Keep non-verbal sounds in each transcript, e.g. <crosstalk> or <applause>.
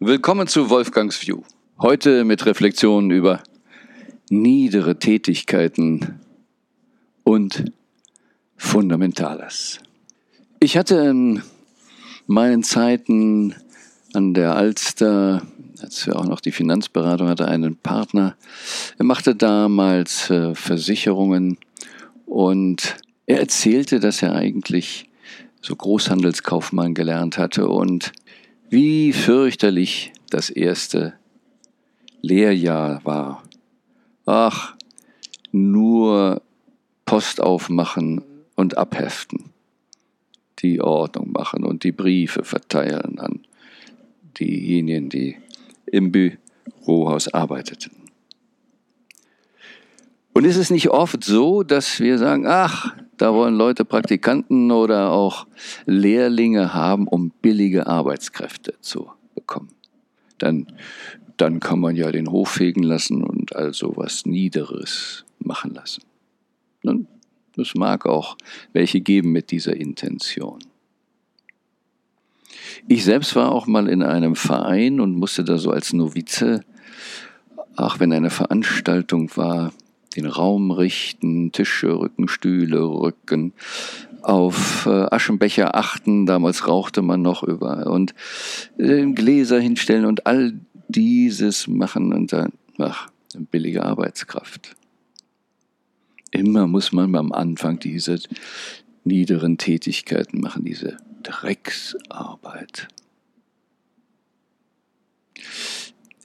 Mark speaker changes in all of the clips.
Speaker 1: Willkommen zu Wolfgangs View. Heute mit Reflexionen über niedere Tätigkeiten und Fundamentales. Ich hatte in meinen Zeiten an der Alster, als wir auch noch die Finanzberatung hatte, einen Partner. Er machte damals äh, Versicherungen und er erzählte, dass er eigentlich so Großhandelskaufmann gelernt hatte und wie fürchterlich das erste Lehrjahr war. Ach, nur Post aufmachen und abheften, die Ordnung machen und die Briefe verteilen an diejenigen, die im Bürohaus arbeiteten. Und ist es nicht oft so, dass wir sagen, ach, da wollen Leute Praktikanten oder auch Lehrlinge haben, um billige Arbeitskräfte zu bekommen. Dann, dann kann man ja den Hof fegen lassen und also was Niederes machen lassen. Nun, es mag auch welche geben mit dieser Intention. Ich selbst war auch mal in einem Verein und musste da so als Novize, ach, wenn eine Veranstaltung war, den Raum richten, Tische rücken, Stühle rücken, auf äh, Aschenbecher achten, damals rauchte man noch überall, und äh, Gläser hinstellen und all dieses machen und dann, ach, billige Arbeitskraft. Immer muss man am Anfang diese niederen Tätigkeiten machen, diese Drecksarbeit.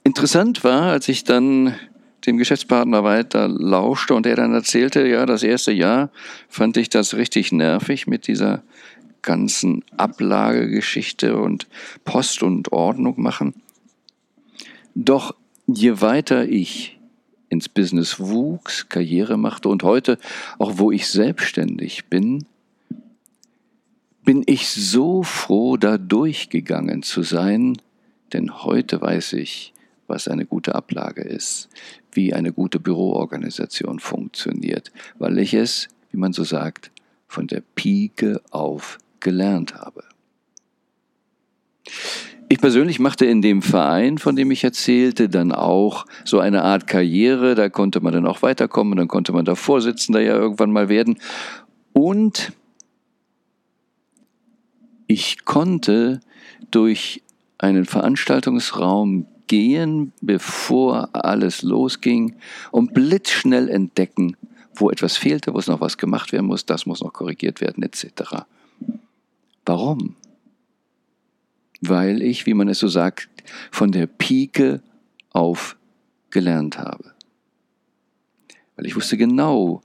Speaker 1: Interessant war, als ich dann dem Geschäftspartner weiter lauschte und er dann erzählte, ja, das erste Jahr fand ich das richtig nervig mit dieser ganzen Ablagegeschichte und Post und Ordnung machen. Doch je weiter ich ins Business wuchs, Karriere machte und heute, auch wo ich selbstständig bin, bin ich so froh, da durchgegangen zu sein, denn heute weiß ich, was eine gute Ablage ist, wie eine gute Büroorganisation funktioniert, weil ich es, wie man so sagt, von der Pike auf gelernt habe. Ich persönlich machte in dem Verein, von dem ich erzählte, dann auch so eine Art Karriere. Da konnte man dann auch weiterkommen, dann konnte man da Vorsitzender ja irgendwann mal werden. Und ich konnte durch einen Veranstaltungsraum gehen, bevor alles losging und blitzschnell entdecken, wo etwas fehlte, wo es noch was gemacht werden muss, das muss noch korrigiert werden, etc. Warum? Weil ich, wie man es so sagt, von der Pike auf gelernt habe. Weil ich wusste genau,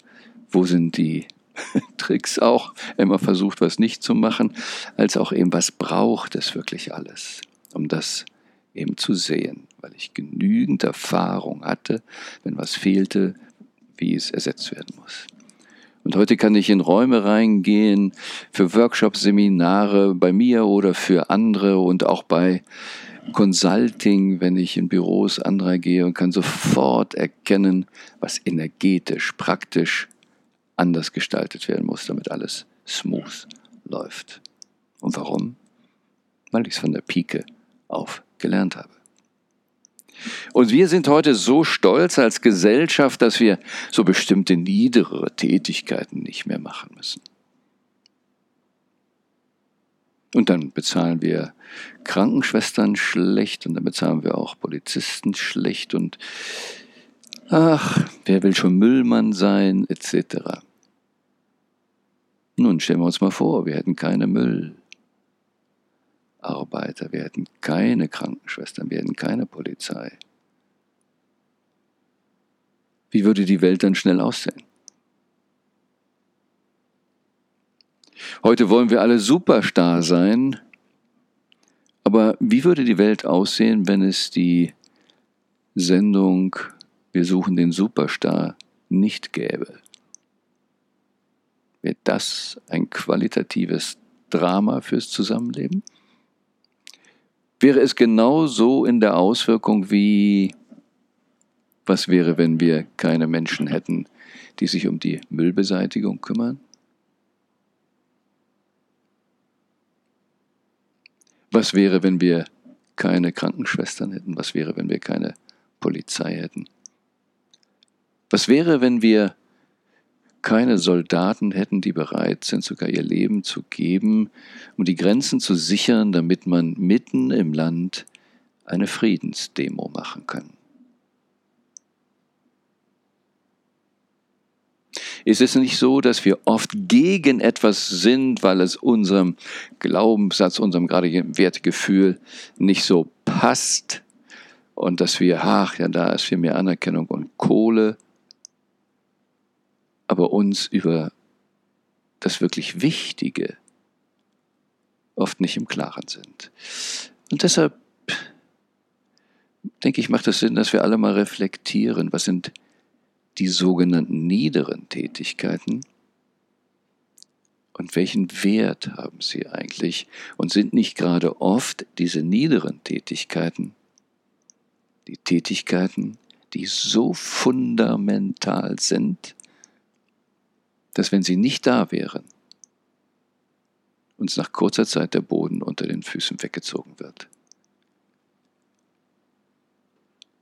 Speaker 1: wo sind die <laughs> Tricks auch, immer versucht, was nicht zu machen, als auch eben, was braucht es wirklich alles, um das eben zu sehen, weil ich genügend Erfahrung hatte, wenn was fehlte, wie es ersetzt werden muss. Und heute kann ich in Räume reingehen für Workshops, Seminare bei mir oder für andere und auch bei Consulting, wenn ich in Büros anderer gehe und kann sofort erkennen, was energetisch, praktisch anders gestaltet werden muss, damit alles smooth läuft. Und warum? Weil ich es von der Pike auf gelernt habe. Und wir sind heute so stolz als Gesellschaft, dass wir so bestimmte niedere Tätigkeiten nicht mehr machen müssen. Und dann bezahlen wir Krankenschwestern schlecht und dann bezahlen wir auch Polizisten schlecht und ach, wer will schon Müllmann sein, etc. Nun stellen wir uns mal vor, wir hätten keine Müll. Arbeiter, hätten keine Krankenschwestern, hätten keine Polizei. Wie würde die Welt dann schnell aussehen? Heute wollen wir alle Superstar sein, aber wie würde die Welt aussehen, wenn es die Sendung Wir suchen den Superstar nicht gäbe? Wäre das ein qualitatives Drama fürs Zusammenleben? Wäre es genau so in der Auswirkung wie, was wäre, wenn wir keine Menschen hätten, die sich um die Müllbeseitigung kümmern? Was wäre, wenn wir keine Krankenschwestern hätten? Was wäre, wenn wir keine Polizei hätten? Was wäre, wenn wir keine Soldaten hätten, die bereit sind, sogar ihr Leben zu geben, um die Grenzen zu sichern, damit man mitten im Land eine Friedensdemo machen kann? Ist es nicht so, dass wir oft gegen etwas sind, weil es unserem Glaubenssatz, unserem gerade Wertgefühl nicht so passt und dass wir, ach ja, da ist viel mehr Anerkennung und Kohle, aber uns über das wirklich Wichtige oft nicht im Klaren sind. Und deshalb denke ich, macht es Sinn, dass wir alle mal reflektieren, was sind die sogenannten niederen Tätigkeiten und welchen Wert haben sie eigentlich und sind nicht gerade oft diese niederen Tätigkeiten die Tätigkeiten, die so fundamental sind, dass wenn sie nicht da wären, uns nach kurzer Zeit der Boden unter den Füßen weggezogen wird.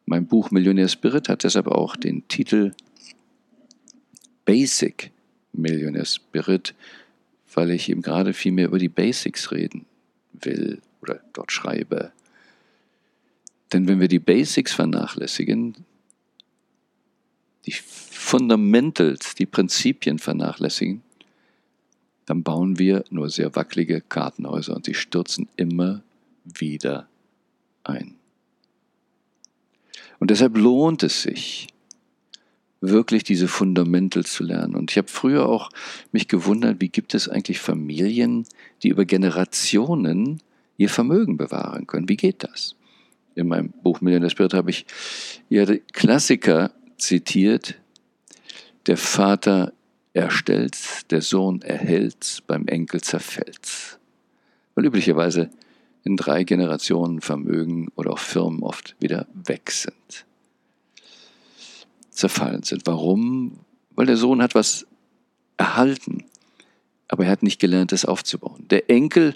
Speaker 1: Mein Buch Millionär Spirit hat deshalb auch den Titel Basic Millionaire Spirit, weil ich eben gerade viel mehr über die Basics reden will oder dort schreibe. Denn wenn wir die Basics vernachlässigen, die Fundamentals, die Prinzipien vernachlässigen, dann bauen wir nur sehr wackelige Kartenhäuser und sie stürzen immer wieder ein. Und deshalb lohnt es sich, wirklich diese Fundamental zu lernen. Und ich habe früher auch mich gewundert, wie gibt es eigentlich Familien, die über Generationen ihr Vermögen bewahren können? Wie geht das? In meinem Buch Millionär Spirit habe ich ja Klassiker zitiert. Der Vater erstellt's, der Sohn erhält's, beim Enkel zerfällt's. Weil üblicherweise in drei Generationen Vermögen oder auch Firmen oft wieder weg sind zerfallen sind. Warum? Weil der Sohn hat was erhalten, aber er hat nicht gelernt, es aufzubauen. Der Enkel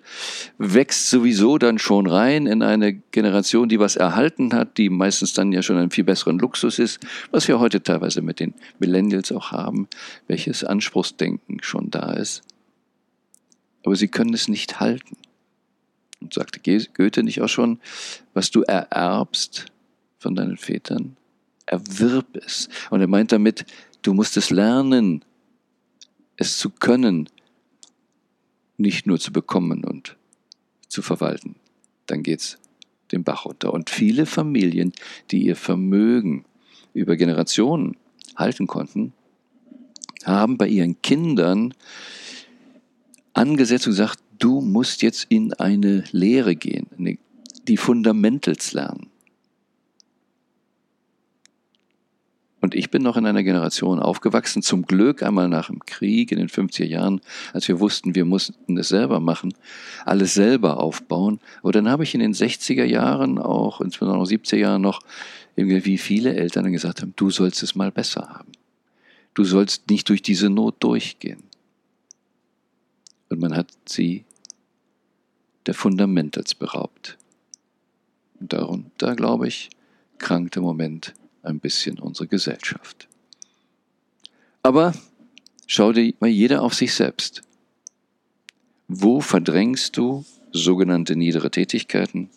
Speaker 1: wächst sowieso dann schon rein in eine Generation, die was erhalten hat, die meistens dann ja schon einen viel besseren Luxus ist, was wir heute teilweise mit den Millennials auch haben, welches Anspruchsdenken schon da ist. Aber sie können es nicht halten. Und sagte Goethe nicht auch schon, was du ererbst von deinen Vätern, erwirb es. Und er meint damit, du musst es lernen, es zu können, nicht nur zu bekommen und zu verwalten. Dann geht's den Bach runter. Und viele Familien, die ihr Vermögen über Generationen halten konnten, haben bei ihren Kindern angesetzt und gesagt, du musst jetzt in eine Lehre gehen, die Fundamentals lernen. Und ich bin noch in einer Generation aufgewachsen, zum Glück einmal nach dem Krieg in den 50er Jahren, als wir wussten, wir mussten es selber machen, alles selber aufbauen. Aber dann habe ich in den 60er Jahren, auch insbesondere auch 70er Jahren noch, irgendwie viele Eltern gesagt haben, du sollst es mal besser haben. Du sollst nicht durch diese Not durchgehen. Und man hat sie der Fundamentals beraubt. Und darum, da glaube ich, krankt im Moment ein bisschen unsere Gesellschaft. Aber schau dir mal jeder auf sich selbst. Wo verdrängst du sogenannte niedere Tätigkeiten?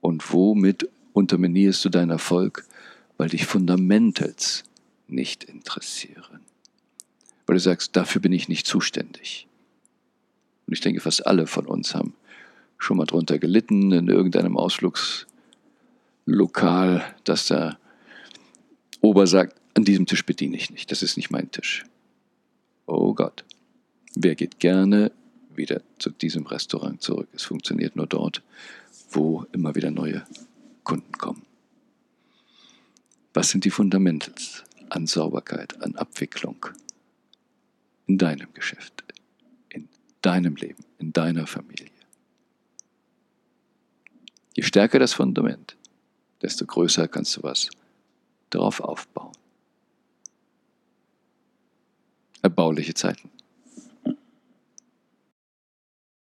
Speaker 1: Und womit unterminierst du deinen Erfolg, weil dich Fundamentals nicht interessieren? Weil du sagst, dafür bin ich nicht zuständig. Und ich denke, fast alle von uns haben schon mal drunter gelitten in irgendeinem Ausflugs Lokal, dass der Ober sagt, an diesem Tisch bediene ich nicht, das ist nicht mein Tisch. Oh Gott, wer geht gerne wieder zu diesem Restaurant zurück? Es funktioniert nur dort, wo immer wieder neue Kunden kommen. Was sind die Fundamentals an Sauberkeit, an Abwicklung in deinem Geschäft, in deinem Leben, in deiner Familie? Je stärker das Fundament, desto größer kannst du was darauf aufbauen. Erbauliche Zeiten.